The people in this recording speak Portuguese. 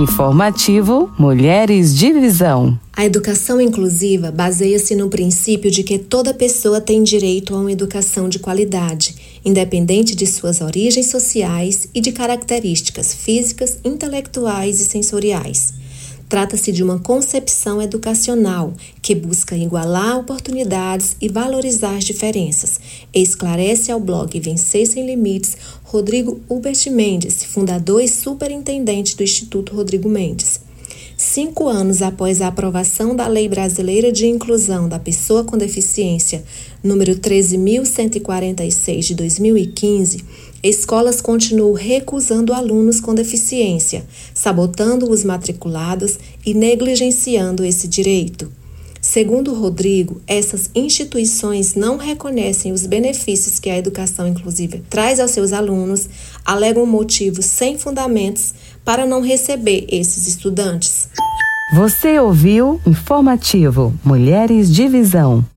Informativo Mulheres de Visão. A educação inclusiva baseia-se no princípio de que toda pessoa tem direito a uma educação de qualidade, independente de suas origens sociais e de características físicas, intelectuais e sensoriais. Trata-se de uma concepção educacional que busca igualar oportunidades e valorizar as diferenças. Esclarece ao blog Vencer Sem Limites Rodrigo Hubert Mendes, fundador e superintendente do Instituto Rodrigo Mendes. Cinco anos após a aprovação da Lei Brasileira de Inclusão da Pessoa com Deficiência, número 13.146 de 2015, escolas continuam recusando alunos com deficiência, sabotando os matriculados e negligenciando esse direito. Segundo Rodrigo, essas instituições não reconhecem os benefícios que a educação inclusiva traz aos seus alunos, alegam motivos sem fundamentos para não receber esses estudantes. Você ouviu Informativo Mulheres de Visão.